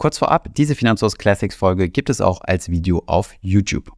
Kurz vorab, diese Finanzhaus Classics Folge gibt es auch als Video auf YouTube.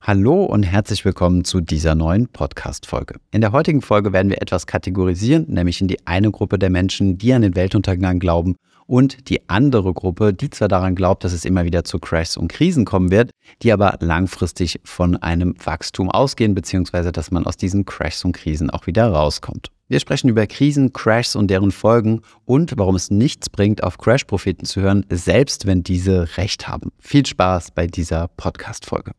Hallo und herzlich willkommen zu dieser neuen Podcast-Folge. In der heutigen Folge werden wir etwas kategorisieren, nämlich in die eine Gruppe der Menschen, die an den Weltuntergang glauben und die andere Gruppe, die zwar daran glaubt, dass es immer wieder zu Crashs und Krisen kommen wird, die aber langfristig von einem Wachstum ausgehen, beziehungsweise dass man aus diesen Crashs und Krisen auch wieder rauskommt. Wir sprechen über Krisen, Crashs und deren Folgen und warum es nichts bringt, auf Crash-Propheten zu hören, selbst wenn diese Recht haben. Viel Spaß bei dieser Podcast-Folge.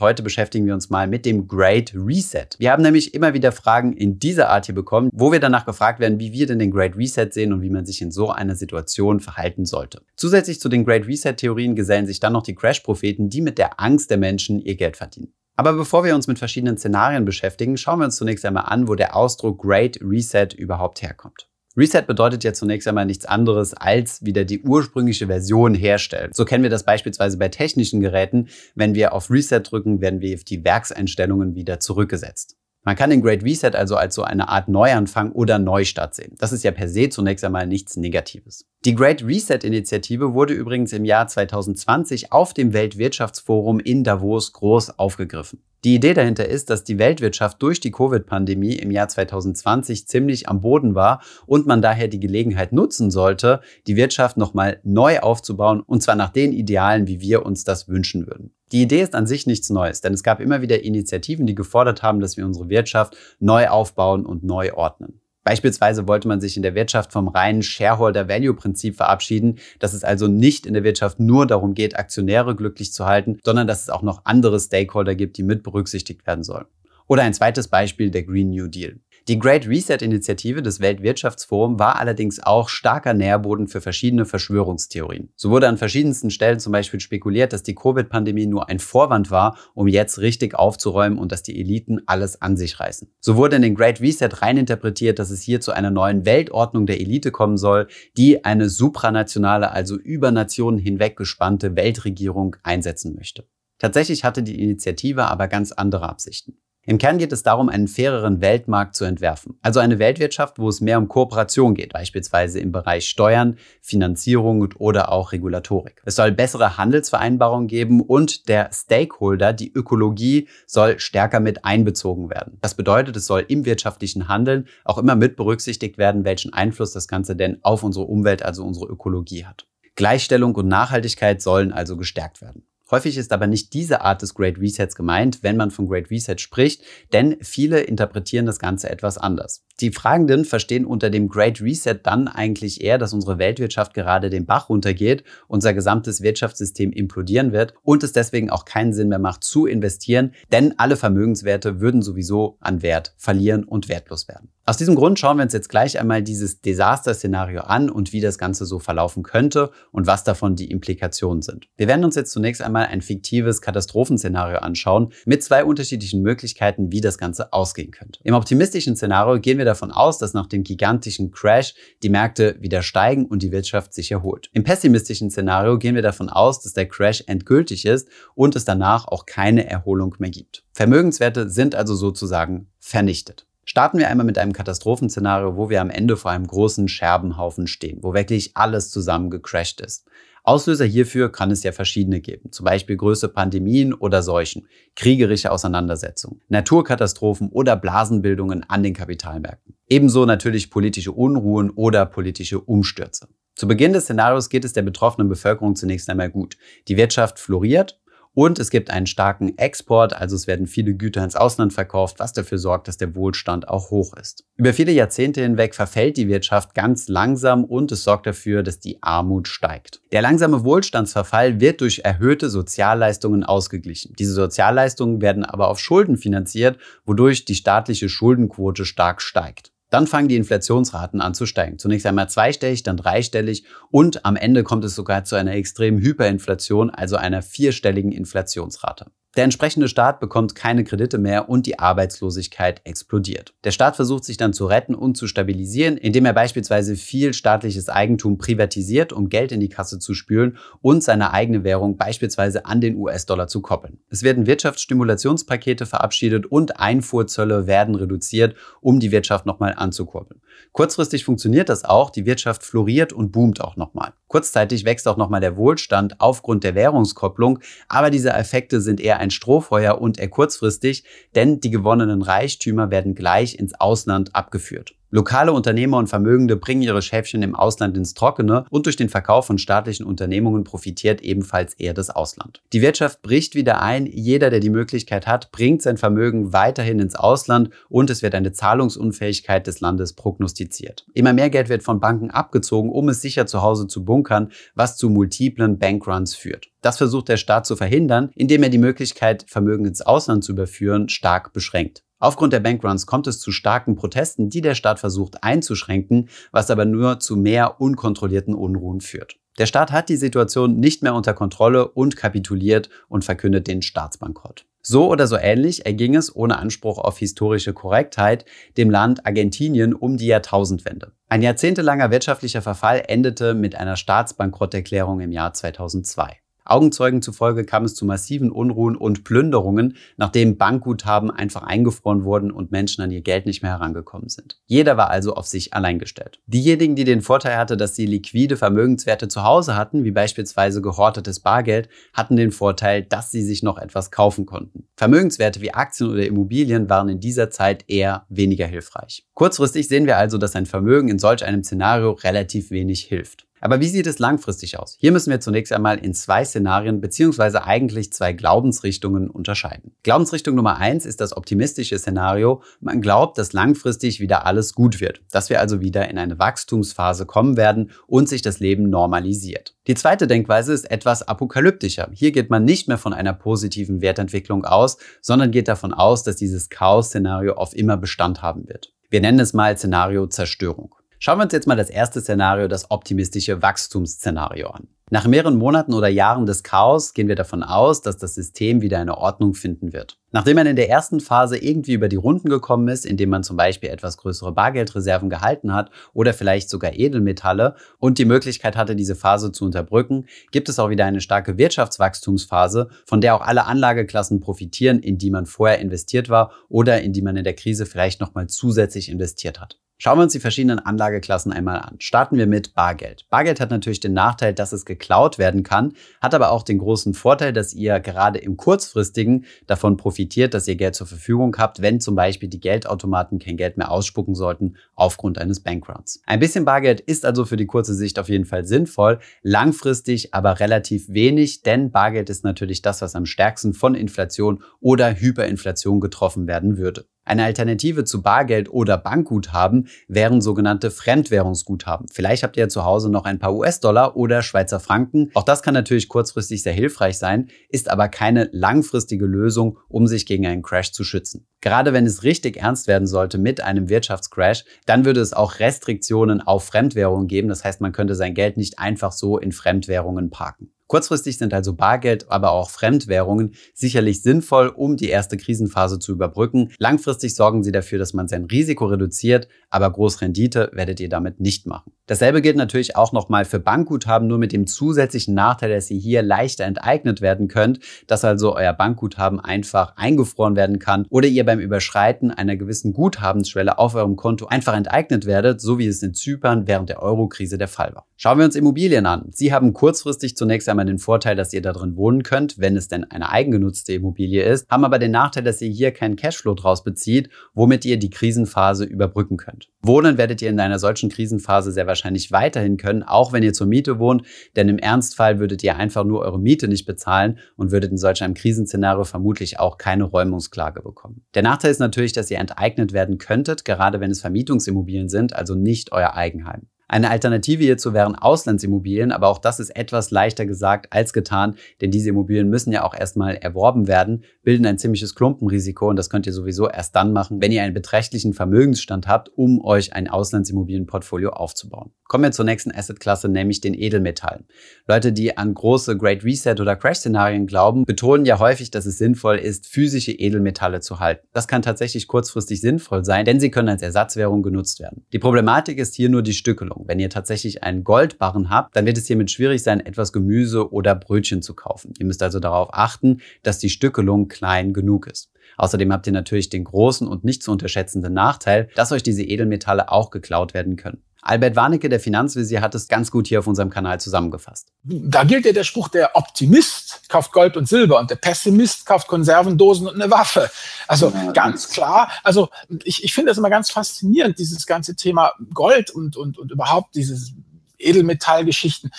Heute beschäftigen wir uns mal mit dem Great Reset. Wir haben nämlich immer wieder Fragen in dieser Art hier bekommen, wo wir danach gefragt werden, wie wir denn den Great Reset sehen und wie man sich in so einer Situation verhalten sollte. Zusätzlich zu den Great Reset-Theorien gesellen sich dann noch die Crash-Propheten, die mit der Angst der Menschen ihr Geld verdienen. Aber bevor wir uns mit verschiedenen Szenarien beschäftigen, schauen wir uns zunächst einmal an, wo der Ausdruck Great Reset überhaupt herkommt. Reset bedeutet ja zunächst einmal nichts anderes, als wieder die ursprüngliche Version herstellen. So kennen wir das beispielsweise bei technischen Geräten. Wenn wir auf Reset drücken, werden wir die Werkseinstellungen wieder zurückgesetzt. Man kann den Great Reset also als so eine Art Neuanfang oder Neustart sehen. Das ist ja per se zunächst einmal nichts Negatives. Die Great Reset Initiative wurde übrigens im Jahr 2020 auf dem Weltwirtschaftsforum in Davos groß aufgegriffen. Die Idee dahinter ist, dass die Weltwirtschaft durch die Covid-Pandemie im Jahr 2020 ziemlich am Boden war und man daher die Gelegenheit nutzen sollte, die Wirtschaft nochmal neu aufzubauen und zwar nach den Idealen, wie wir uns das wünschen würden. Die Idee ist an sich nichts Neues, denn es gab immer wieder Initiativen, die gefordert haben, dass wir unsere Wirtschaft neu aufbauen und neu ordnen. Beispielsweise wollte man sich in der Wirtschaft vom reinen Shareholder-Value-Prinzip verabschieden, dass es also nicht in der Wirtschaft nur darum geht, Aktionäre glücklich zu halten, sondern dass es auch noch andere Stakeholder gibt, die mit berücksichtigt werden sollen. Oder ein zweites Beispiel, der Green New Deal. Die Great Reset-Initiative des Weltwirtschaftsforums war allerdings auch starker Nährboden für verschiedene Verschwörungstheorien. So wurde an verschiedensten Stellen zum Beispiel spekuliert, dass die Covid-Pandemie nur ein Vorwand war, um jetzt richtig aufzuräumen und dass die Eliten alles an sich reißen. So wurde in den Great Reset reininterpretiert, dass es hier zu einer neuen Weltordnung der Elite kommen soll, die eine supranationale, also über Nationen hinweg gespannte Weltregierung einsetzen möchte. Tatsächlich hatte die Initiative aber ganz andere Absichten. Im Kern geht es darum, einen faireren Weltmarkt zu entwerfen. Also eine Weltwirtschaft, wo es mehr um Kooperation geht, beispielsweise im Bereich Steuern, Finanzierung oder auch Regulatorik. Es soll bessere Handelsvereinbarungen geben und der Stakeholder, die Ökologie, soll stärker mit einbezogen werden. Das bedeutet, es soll im wirtschaftlichen Handeln auch immer mit berücksichtigt werden, welchen Einfluss das Ganze denn auf unsere Umwelt, also unsere Ökologie hat. Gleichstellung und Nachhaltigkeit sollen also gestärkt werden. Häufig ist aber nicht diese Art des Great Resets gemeint, wenn man von Great Reset spricht, denn viele interpretieren das Ganze etwas anders. Die Fragenden verstehen unter dem Great Reset dann eigentlich eher, dass unsere Weltwirtschaft gerade den Bach runtergeht, unser gesamtes Wirtschaftssystem implodieren wird und es deswegen auch keinen Sinn mehr macht zu investieren, denn alle Vermögenswerte würden sowieso an Wert verlieren und wertlos werden. Aus diesem Grund schauen wir uns jetzt gleich einmal dieses Desaster-Szenario an und wie das Ganze so verlaufen könnte und was davon die Implikationen sind. Wir werden uns jetzt zunächst einmal ein fiktives Katastrophenszenario anschauen mit zwei unterschiedlichen Möglichkeiten, wie das Ganze ausgehen könnte. Im optimistischen Szenario gehen wir davon aus, dass nach dem gigantischen Crash die Märkte wieder steigen und die Wirtschaft sich erholt. Im pessimistischen Szenario gehen wir davon aus, dass der Crash endgültig ist und es danach auch keine Erholung mehr gibt. Vermögenswerte sind also sozusagen vernichtet. Starten wir einmal mit einem Katastrophenszenario, wo wir am Ende vor einem großen Scherbenhaufen stehen, wo wirklich alles zusammen gecrashed ist. Auslöser hierfür kann es ja verschiedene geben, zum Beispiel größere Pandemien oder Seuchen, kriegerische Auseinandersetzungen, Naturkatastrophen oder Blasenbildungen an den Kapitalmärkten. Ebenso natürlich politische Unruhen oder politische Umstürze. Zu Beginn des Szenarios geht es der betroffenen Bevölkerung zunächst einmal gut. Die Wirtschaft floriert und es gibt einen starken Export, also es werden viele Güter ins Ausland verkauft, was dafür sorgt, dass der Wohlstand auch hoch ist. Über viele Jahrzehnte hinweg verfällt die Wirtschaft ganz langsam und es sorgt dafür, dass die Armut steigt. Der langsame Wohlstandsverfall wird durch erhöhte Sozialleistungen ausgeglichen. Diese Sozialleistungen werden aber auf Schulden finanziert, wodurch die staatliche Schuldenquote stark steigt. Dann fangen die Inflationsraten an zu steigen. Zunächst einmal zweistellig, dann dreistellig und am Ende kommt es sogar zu einer extremen Hyperinflation, also einer vierstelligen Inflationsrate. Der entsprechende Staat bekommt keine Kredite mehr und die Arbeitslosigkeit explodiert. Der Staat versucht sich dann zu retten und zu stabilisieren, indem er beispielsweise viel staatliches Eigentum privatisiert, um Geld in die Kasse zu spülen und seine eigene Währung beispielsweise an den US-Dollar zu koppeln. Es werden Wirtschaftsstimulationspakete verabschiedet und Einfuhrzölle werden reduziert, um die Wirtschaft nochmal anzukurbeln. Kurzfristig funktioniert das auch, die Wirtschaft floriert und boomt auch nochmal. Kurzzeitig wächst auch nochmal der Wohlstand aufgrund der Währungskopplung, aber diese Effekte sind eher ein Strohfeuer und eher kurzfristig, denn die gewonnenen Reichtümer werden gleich ins Ausland abgeführt. Lokale Unternehmer und Vermögende bringen ihre Schäfchen im Ausland ins Trockene und durch den Verkauf von staatlichen Unternehmungen profitiert ebenfalls eher das Ausland. Die Wirtschaft bricht wieder ein, jeder, der die Möglichkeit hat, bringt sein Vermögen weiterhin ins Ausland und es wird eine Zahlungsunfähigkeit des Landes prognostiziert. Immer mehr Geld wird von Banken abgezogen, um es sicher zu Hause zu bunkern, was zu multiplen Bankruns führt. Das versucht der Staat zu verhindern, indem er die Möglichkeit, Vermögen ins Ausland zu überführen, stark beschränkt. Aufgrund der Bankruns kommt es zu starken Protesten, die der Staat versucht einzuschränken, was aber nur zu mehr unkontrollierten Unruhen führt. Der Staat hat die Situation nicht mehr unter Kontrolle und kapituliert und verkündet den Staatsbankrott. So oder so ähnlich erging es ohne Anspruch auf historische Korrektheit dem Land Argentinien um die Jahrtausendwende. Ein jahrzehntelanger wirtschaftlicher Verfall endete mit einer Staatsbankrotterklärung im Jahr 2002. Augenzeugen zufolge kam es zu massiven Unruhen und Plünderungen, nachdem Bankguthaben einfach eingefroren wurden und Menschen an ihr Geld nicht mehr herangekommen sind. Jeder war also auf sich allein gestellt. Diejenigen, die den Vorteil hatten, dass sie liquide Vermögenswerte zu Hause hatten, wie beispielsweise gehortetes Bargeld, hatten den Vorteil, dass sie sich noch etwas kaufen konnten. Vermögenswerte wie Aktien oder Immobilien waren in dieser Zeit eher weniger hilfreich. Kurzfristig sehen wir also, dass ein Vermögen in solch einem Szenario relativ wenig hilft. Aber wie sieht es langfristig aus? Hier müssen wir zunächst einmal in zwei Szenarien beziehungsweise eigentlich zwei Glaubensrichtungen unterscheiden. Glaubensrichtung Nummer eins ist das optimistische Szenario. Man glaubt, dass langfristig wieder alles gut wird, dass wir also wieder in eine Wachstumsphase kommen werden und sich das Leben normalisiert. Die zweite Denkweise ist etwas apokalyptischer. Hier geht man nicht mehr von einer positiven Wertentwicklung aus, sondern geht davon aus, dass dieses Chaos-Szenario auf immer Bestand haben wird. Wir nennen es mal Szenario Zerstörung. Schauen wir uns jetzt mal das erste Szenario, das optimistische Wachstumsszenario an. Nach mehreren Monaten oder Jahren des Chaos gehen wir davon aus, dass das System wieder eine Ordnung finden wird. Nachdem man in der ersten Phase irgendwie über die Runden gekommen ist, indem man zum Beispiel etwas größere Bargeldreserven gehalten hat oder vielleicht sogar Edelmetalle und die Möglichkeit hatte, diese Phase zu unterbrücken, gibt es auch wieder eine starke Wirtschaftswachstumsphase, von der auch alle Anlageklassen profitieren, in die man vorher investiert war oder in die man in der Krise vielleicht nochmal zusätzlich investiert hat. Schauen wir uns die verschiedenen Anlageklassen einmal an. Starten wir mit Bargeld. Bargeld hat natürlich den Nachteil, dass es geklaut werden kann, hat aber auch den großen Vorteil, dass ihr gerade im kurzfristigen davon profitiert, dass ihr Geld zur Verfügung habt, wenn zum Beispiel die Geldautomaten kein Geld mehr ausspucken sollten aufgrund eines Bankruns. Ein bisschen Bargeld ist also für die kurze Sicht auf jeden Fall sinnvoll, langfristig aber relativ wenig, denn Bargeld ist natürlich das, was am stärksten von Inflation oder Hyperinflation getroffen werden würde. Eine Alternative zu Bargeld oder Bankguthaben wären sogenannte Fremdwährungsguthaben. Vielleicht habt ihr ja zu Hause noch ein paar US-Dollar oder Schweizer Franken. Auch das kann natürlich kurzfristig sehr hilfreich sein, ist aber keine langfristige Lösung, um sich gegen einen Crash zu schützen. Gerade wenn es richtig ernst werden sollte mit einem Wirtschaftscrash, dann würde es auch Restriktionen auf Fremdwährungen geben. Das heißt, man könnte sein Geld nicht einfach so in Fremdwährungen parken. Kurzfristig sind also Bargeld, aber auch Fremdwährungen sicherlich sinnvoll, um die erste Krisenphase zu überbrücken. Langfristig sorgen sie dafür, dass man sein Risiko reduziert, aber Großrendite werdet ihr damit nicht machen. Dasselbe gilt natürlich auch nochmal für Bankguthaben, nur mit dem zusätzlichen Nachteil, dass ihr hier leichter enteignet werden könnt, dass also euer Bankguthaben einfach eingefroren werden kann oder ihr beim Überschreiten einer gewissen Guthabensschwelle auf eurem Konto einfach enteignet werdet, so wie es in Zypern während der Eurokrise der Fall war. Schauen wir uns Immobilien an. Sie haben kurzfristig zunächst einmal den Vorteil, dass ihr da drin wohnen könnt, wenn es denn eine eigengenutzte Immobilie ist, haben aber den Nachteil, dass ihr hier keinen Cashflow draus bezieht, womit ihr die Krisenphase überbrücken könnt. Wohnen werdet ihr in einer solchen Krisenphase sehr wahrscheinlich weiterhin können, auch wenn ihr zur Miete wohnt, denn im Ernstfall würdet ihr einfach nur eure Miete nicht bezahlen und würdet in solch einem Krisenszenario vermutlich auch keine Räumungsklage bekommen. Der Nachteil ist natürlich, dass ihr enteignet werden könntet, gerade wenn es Vermietungsimmobilien sind, also nicht euer Eigenheim. Eine Alternative hierzu wären Auslandsimmobilien, aber auch das ist etwas leichter gesagt als getan, denn diese Immobilien müssen ja auch erstmal erworben werden, bilden ein ziemliches Klumpenrisiko und das könnt ihr sowieso erst dann machen, wenn ihr einen beträchtlichen Vermögensstand habt, um euch ein Auslandsimmobilienportfolio aufzubauen. Kommen wir zur nächsten Assetklasse, nämlich den Edelmetallen. Leute, die an große Great Reset oder Crash-Szenarien glauben, betonen ja häufig, dass es sinnvoll ist, physische Edelmetalle zu halten. Das kann tatsächlich kurzfristig sinnvoll sein, denn sie können als Ersatzwährung genutzt werden. Die Problematik ist hier nur die Stückelung. Wenn ihr tatsächlich einen Goldbarren habt, dann wird es hiermit schwierig sein, etwas Gemüse oder Brötchen zu kaufen. Ihr müsst also darauf achten, dass die Stückelung klein genug ist. Außerdem habt ihr natürlich den großen und nicht zu unterschätzenden Nachteil, dass euch diese Edelmetalle auch geklaut werden können. Albert Warnecke, der Finanzvisier, hat es ganz gut hier auf unserem Kanal zusammengefasst. Da gilt ja der Spruch, der Optimist kauft Gold und Silber und der Pessimist kauft Konservendosen und eine Waffe. Also ja, ganz klar. Also ich, ich finde das immer ganz faszinierend, dieses ganze Thema Gold und, und, und überhaupt dieses Edelmetallgeschichten.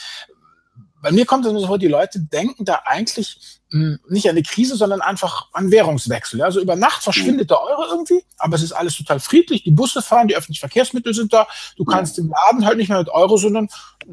Bei mir kommt es immer so vor, die Leute denken da eigentlich hm, nicht an eine Krise, sondern einfach an Währungswechsel. Also über Nacht verschwindet der Euro irgendwie, aber es ist alles total friedlich. Die Busse fahren, die öffentlichen Verkehrsmittel sind da. Du kannst im Laden halt nicht mehr mit Euro, sondern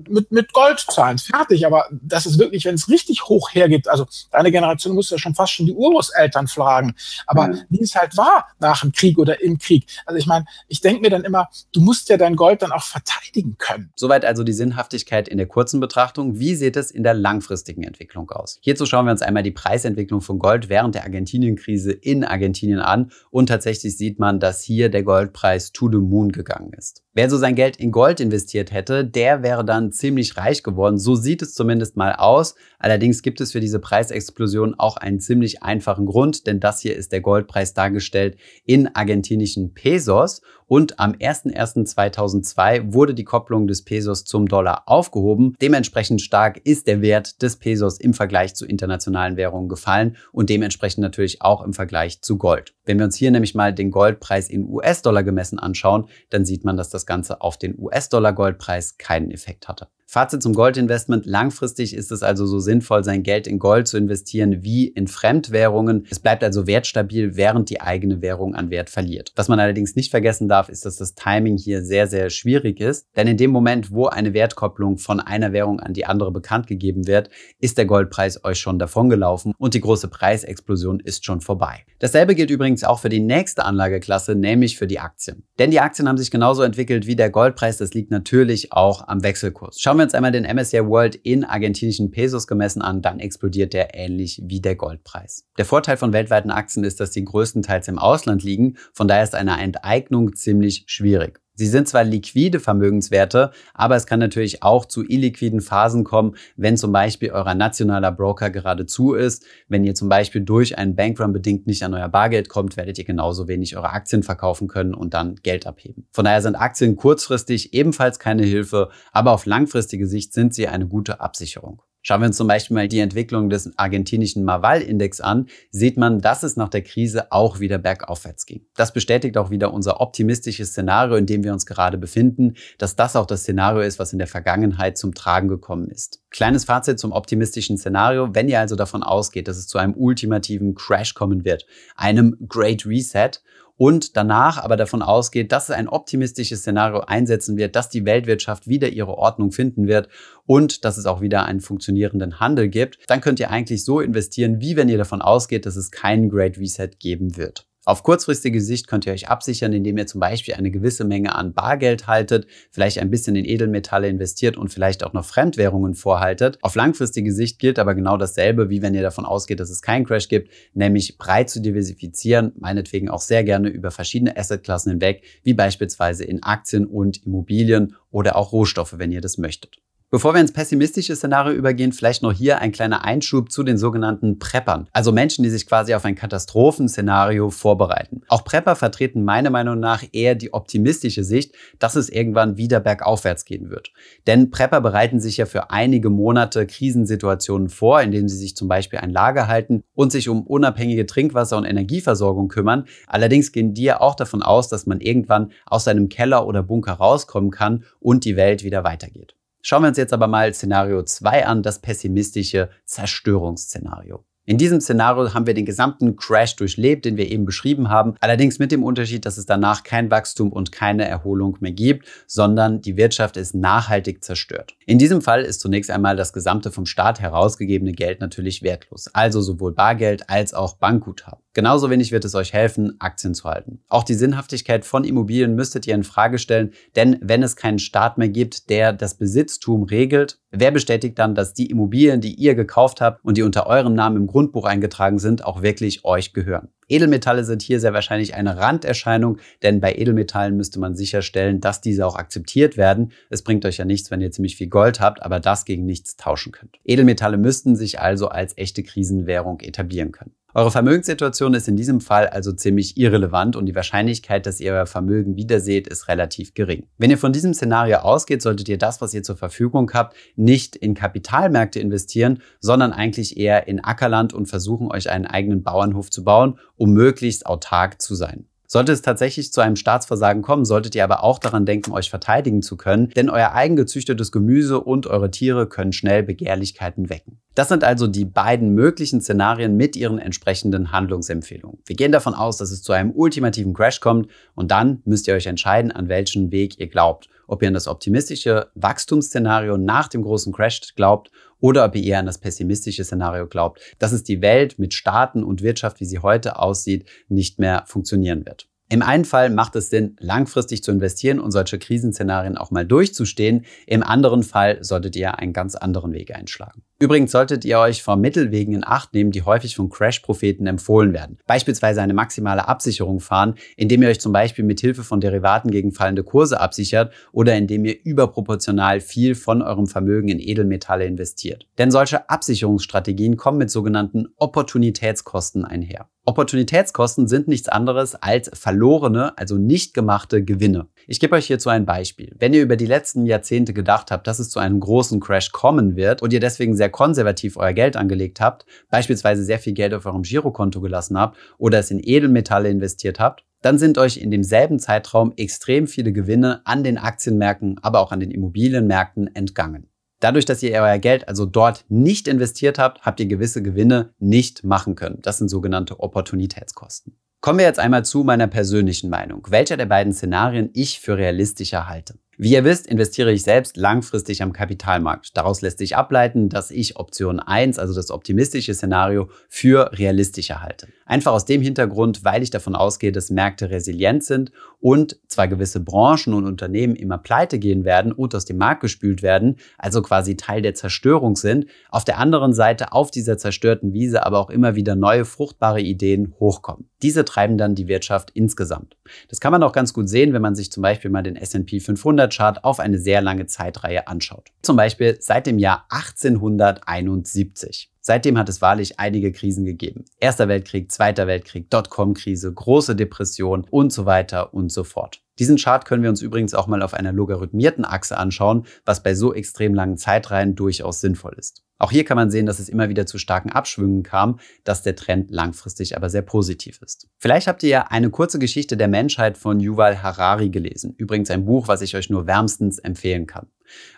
mit, mit Gold zahlen. Fertig. Aber das ist wirklich, wenn es richtig hoch hergeht, also deine Generation muss ja schon fast schon die Urgroßeltern fragen. Aber ja. wie es halt war nach dem Krieg oder im Krieg. Also ich meine, ich denke mir dann immer, du musst ja dein Gold dann auch verteidigen können. Soweit also die Sinnhaftigkeit in der kurzen Betrachtung. Wie sieht es in der langfristigen Entwicklung aus? Hierzu schauen wir uns einmal die Preisentwicklung von Gold während der Argentinien-Krise in Argentinien an und tatsächlich sieht man, dass hier der Goldpreis to the moon gegangen ist. Wer so sein Geld in Gold investiert hätte, der wäre dann ziemlich reich geworden. So sieht es zumindest mal aus. Allerdings gibt es für diese Preisexplosion auch einen ziemlich einfachen Grund, denn das hier ist der Goldpreis dargestellt in argentinischen Pesos. Und am 01.01.2002 wurde die Kopplung des Pesos zum Dollar aufgehoben. Dementsprechend stark ist der Wert des Pesos im Vergleich zu internationalen Währungen gefallen und dementsprechend natürlich auch im Vergleich zu Gold. Wenn wir uns hier nämlich mal den Goldpreis in US-Dollar gemessen anschauen, dann sieht man, dass das Ganze auf den US-Dollar-Goldpreis keinen Effekt hatte. Fazit zum Goldinvestment. Langfristig ist es also so sinnvoll, sein Geld in Gold zu investieren wie in Fremdwährungen. Es bleibt also wertstabil, während die eigene Währung an Wert verliert. Was man allerdings nicht vergessen darf, ist, dass das Timing hier sehr, sehr schwierig ist. Denn in dem Moment, wo eine Wertkopplung von einer Währung an die andere bekannt gegeben wird, ist der Goldpreis euch schon davongelaufen und die große Preisexplosion ist schon vorbei. Dasselbe gilt übrigens auch für die nächste Anlageklasse, nämlich für die Aktien. Denn die Aktien haben sich genauso entwickelt wie der Goldpreis. Das liegt natürlich auch am Wechselkurs. Schauen wir uns einmal den MSCI World in argentinischen Pesos gemessen an, dann explodiert der ähnlich wie der Goldpreis. Der Vorteil von weltweiten Aktien ist, dass sie größtenteils im Ausland liegen, von daher ist eine Enteignung ziemlich schwierig. Sie sind zwar liquide Vermögenswerte, aber es kann natürlich auch zu illiquiden Phasen kommen, wenn zum Beispiel euer nationaler Broker gerade zu ist. Wenn ihr zum Beispiel durch einen Bankrun bedingt nicht an euer Bargeld kommt, werdet ihr genauso wenig eure Aktien verkaufen können und dann Geld abheben. Von daher sind Aktien kurzfristig ebenfalls keine Hilfe, aber auf langfristige Sicht sind sie eine gute Absicherung. Schauen wir uns zum Beispiel mal die Entwicklung des argentinischen Marval-Index an, sieht man, dass es nach der Krise auch wieder bergaufwärts ging. Das bestätigt auch wieder unser optimistisches Szenario, in dem wir uns gerade befinden, dass das auch das Szenario ist, was in der Vergangenheit zum Tragen gekommen ist. Kleines Fazit zum optimistischen Szenario. Wenn ihr also davon ausgeht, dass es zu einem ultimativen Crash kommen wird, einem Great Reset, und danach aber davon ausgeht, dass es ein optimistisches Szenario einsetzen wird, dass die Weltwirtschaft wieder ihre Ordnung finden wird und dass es auch wieder einen funktionierenden Handel gibt, dann könnt ihr eigentlich so investieren, wie wenn ihr davon ausgeht, dass es keinen Great Reset geben wird. Auf kurzfristige Sicht könnt ihr euch absichern, indem ihr zum Beispiel eine gewisse Menge an Bargeld haltet, vielleicht ein bisschen in Edelmetalle investiert und vielleicht auch noch Fremdwährungen vorhaltet. Auf langfristige Sicht gilt aber genau dasselbe, wie wenn ihr davon ausgeht, dass es keinen Crash gibt, nämlich breit zu diversifizieren, meinetwegen auch sehr gerne über verschiedene Assetklassen hinweg, wie beispielsweise in Aktien und Immobilien oder auch Rohstoffe, wenn ihr das möchtet. Bevor wir ins pessimistische Szenario übergehen, vielleicht noch hier ein kleiner Einschub zu den sogenannten Preppern, also Menschen, die sich quasi auf ein Katastrophenszenario vorbereiten. Auch Prepper vertreten meiner Meinung nach eher die optimistische Sicht, dass es irgendwann wieder bergaufwärts gehen wird. Denn Prepper bereiten sich ja für einige Monate Krisensituationen vor, indem sie sich zum Beispiel ein Lager halten und sich um unabhängige Trinkwasser- und Energieversorgung kümmern. Allerdings gehen die ja auch davon aus, dass man irgendwann aus seinem Keller oder Bunker rauskommen kann und die Welt wieder weitergeht. Schauen wir uns jetzt aber mal Szenario 2 an, das pessimistische Zerstörungsszenario. In diesem Szenario haben wir den gesamten Crash durchlebt, den wir eben beschrieben haben, allerdings mit dem Unterschied, dass es danach kein Wachstum und keine Erholung mehr gibt, sondern die Wirtschaft ist nachhaltig zerstört. In diesem Fall ist zunächst einmal das gesamte vom Staat herausgegebene Geld natürlich wertlos, also sowohl Bargeld als auch Bankguthaben. Genauso wenig wird es euch helfen, Aktien zu halten. Auch die Sinnhaftigkeit von Immobilien müsstet ihr in Frage stellen, denn wenn es keinen Staat mehr gibt, der das Besitztum regelt, wer bestätigt dann, dass die Immobilien, die ihr gekauft habt und die unter eurem Namen im Grundbuch eingetragen sind, auch wirklich euch gehören? Edelmetalle sind hier sehr wahrscheinlich eine Randerscheinung, denn bei Edelmetallen müsste man sicherstellen, dass diese auch akzeptiert werden. Es bringt euch ja nichts, wenn ihr ziemlich viel Gold habt, aber das gegen nichts tauschen könnt. Edelmetalle müssten sich also als echte Krisenwährung etablieren können. Eure Vermögenssituation ist in diesem Fall also ziemlich irrelevant und die Wahrscheinlichkeit, dass ihr euer Vermögen wiederseht, ist relativ gering. Wenn ihr von diesem Szenario ausgeht, solltet ihr das, was ihr zur Verfügung habt, nicht in Kapitalmärkte investieren, sondern eigentlich eher in Ackerland und versuchen, euch einen eigenen Bauernhof zu bauen, um möglichst autark zu sein. Sollte es tatsächlich zu einem Staatsversagen kommen, solltet ihr aber auch daran denken, euch verteidigen zu können, denn euer eigengezüchtetes Gemüse und eure Tiere können schnell Begehrlichkeiten wecken. Das sind also die beiden möglichen Szenarien mit ihren entsprechenden Handlungsempfehlungen. Wir gehen davon aus, dass es zu einem ultimativen Crash kommt und dann müsst ihr euch entscheiden, an welchen Weg ihr glaubt. Ob ihr an das optimistische Wachstumsszenario nach dem großen Crash glaubt oder ob ihr eher an das pessimistische Szenario glaubt, dass es die Welt mit Staaten und Wirtschaft, wie sie heute aussieht, nicht mehr funktionieren wird. Im einen Fall macht es Sinn, langfristig zu investieren und solche Krisenszenarien auch mal durchzustehen. Im anderen Fall solltet ihr einen ganz anderen Weg einschlagen. Übrigens solltet ihr euch vor Mittelwegen in Acht nehmen, die häufig von Crash-Propheten empfohlen werden. Beispielsweise eine maximale Absicherung fahren, indem ihr euch zum Beispiel mit Hilfe von Derivaten gegen fallende Kurse absichert oder indem ihr überproportional viel von eurem Vermögen in Edelmetalle investiert. Denn solche Absicherungsstrategien kommen mit sogenannten Opportunitätskosten einher. Opportunitätskosten sind nichts anderes als verlorene, also nicht gemachte Gewinne. Ich gebe euch hierzu ein Beispiel. Wenn ihr über die letzten Jahrzehnte gedacht habt, dass es zu einem großen Crash kommen wird und ihr deswegen sehr konservativ euer Geld angelegt habt, beispielsweise sehr viel Geld auf eurem Girokonto gelassen habt oder es in Edelmetalle investiert habt, dann sind euch in demselben Zeitraum extrem viele Gewinne an den Aktienmärkten, aber auch an den Immobilienmärkten entgangen. Dadurch, dass ihr euer Geld also dort nicht investiert habt, habt ihr gewisse Gewinne nicht machen können. Das sind sogenannte Opportunitätskosten. Kommen wir jetzt einmal zu meiner persönlichen Meinung, welcher der beiden Szenarien ich für realistischer halte. Wie ihr wisst, investiere ich selbst langfristig am Kapitalmarkt. Daraus lässt sich ableiten, dass ich Option 1, also das optimistische Szenario, für realistischer halte. Einfach aus dem Hintergrund, weil ich davon ausgehe, dass Märkte resilient sind und zwar gewisse Branchen und Unternehmen immer pleite gehen werden und aus dem Markt gespült werden, also quasi Teil der Zerstörung sind, auf der anderen Seite auf dieser zerstörten Wiese aber auch immer wieder neue fruchtbare Ideen hochkommen. Diese treiben dann die Wirtschaft insgesamt. Das kann man auch ganz gut sehen, wenn man sich zum Beispiel mal den S&P 500 Chart auf eine sehr lange Zeitreihe anschaut. Zum Beispiel seit dem Jahr 1871. Seitdem hat es wahrlich einige Krisen gegeben. Erster Weltkrieg, Zweiter Weltkrieg, Dotcom-Krise, große Depression und so weiter und so fort. Diesen Chart können wir uns übrigens auch mal auf einer logarithmierten Achse anschauen, was bei so extrem langen Zeitreihen durchaus sinnvoll ist. Auch hier kann man sehen, dass es immer wieder zu starken Abschwüngen kam, dass der Trend langfristig aber sehr positiv ist. Vielleicht habt ihr ja eine kurze Geschichte der Menschheit von Yuval Harari gelesen. Übrigens ein Buch, was ich euch nur wärmstens empfehlen kann.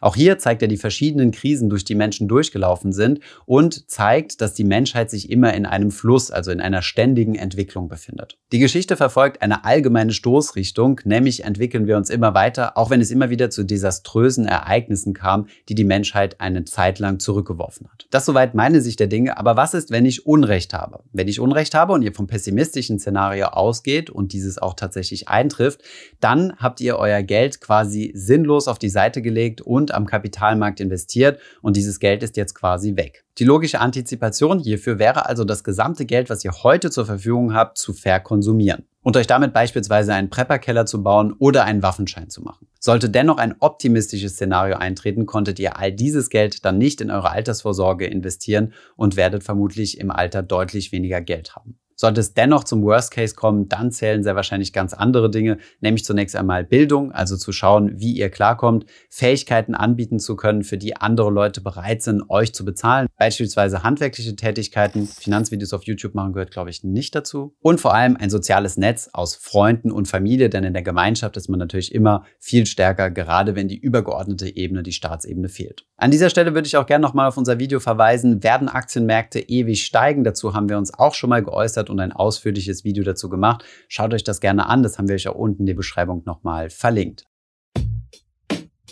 Auch hier zeigt er die verschiedenen Krisen, durch die Menschen durchgelaufen sind und zeigt, dass die Menschheit sich immer in einem Fluss, also in einer ständigen Entwicklung befindet. Die Geschichte verfolgt eine allgemeine Stoßrichtung, nämlich entwickeln wir uns immer weiter, auch wenn es immer wieder zu desaströsen Ereignissen kam, die die Menschheit eine Zeit lang zurückgeworfen hat. Das soweit meine Sicht der Dinge, aber was ist, wenn ich Unrecht habe? Wenn ich Unrecht habe und ihr vom pessimistischen Szenario ausgeht und dieses auch tatsächlich eintrifft, dann habt ihr euer Geld quasi sinnlos auf die Seite gelegt und am Kapitalmarkt investiert und dieses Geld ist jetzt quasi weg. Die logische Antizipation hierfür wäre also das gesamte Geld, was ihr heute zur Verfügung habt, zu verkonsumieren und euch damit beispielsweise einen Prepperkeller zu bauen oder einen Waffenschein zu machen. Sollte dennoch ein optimistisches Szenario eintreten, konntet ihr all dieses Geld dann nicht in eure Altersvorsorge investieren und werdet vermutlich im Alter deutlich weniger Geld haben. Sollte es dennoch zum Worst Case kommen, dann zählen sehr wahrscheinlich ganz andere Dinge, nämlich zunächst einmal Bildung, also zu schauen, wie ihr klarkommt, Fähigkeiten anbieten zu können, für die andere Leute bereit sind, euch zu bezahlen, beispielsweise handwerkliche Tätigkeiten, Finanzvideos auf YouTube machen gehört, glaube ich, nicht dazu. Und vor allem ein soziales Netz aus Freunden und Familie, denn in der Gemeinschaft ist man natürlich immer viel stärker, gerade wenn die übergeordnete Ebene, die Staatsebene fehlt. An dieser Stelle würde ich auch gerne nochmal auf unser Video verweisen, werden Aktienmärkte ewig steigen? Dazu haben wir uns auch schon mal geäußert und ein ausführliches Video dazu gemacht. Schaut euch das gerne an, das haben wir euch auch unten in der Beschreibung nochmal verlinkt.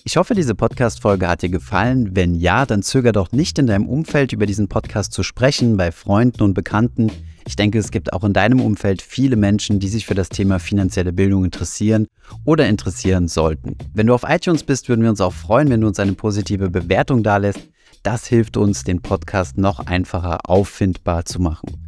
Ich hoffe, diese Podcast-Folge hat dir gefallen. Wenn ja, dann zöger doch nicht in deinem Umfeld über diesen Podcast zu sprechen, bei Freunden und Bekannten. Ich denke, es gibt auch in deinem Umfeld viele Menschen, die sich für das Thema finanzielle Bildung interessieren oder interessieren sollten. Wenn du auf iTunes bist, würden wir uns auch freuen, wenn du uns eine positive Bewertung dalässt. Das hilft uns, den Podcast noch einfacher auffindbar zu machen.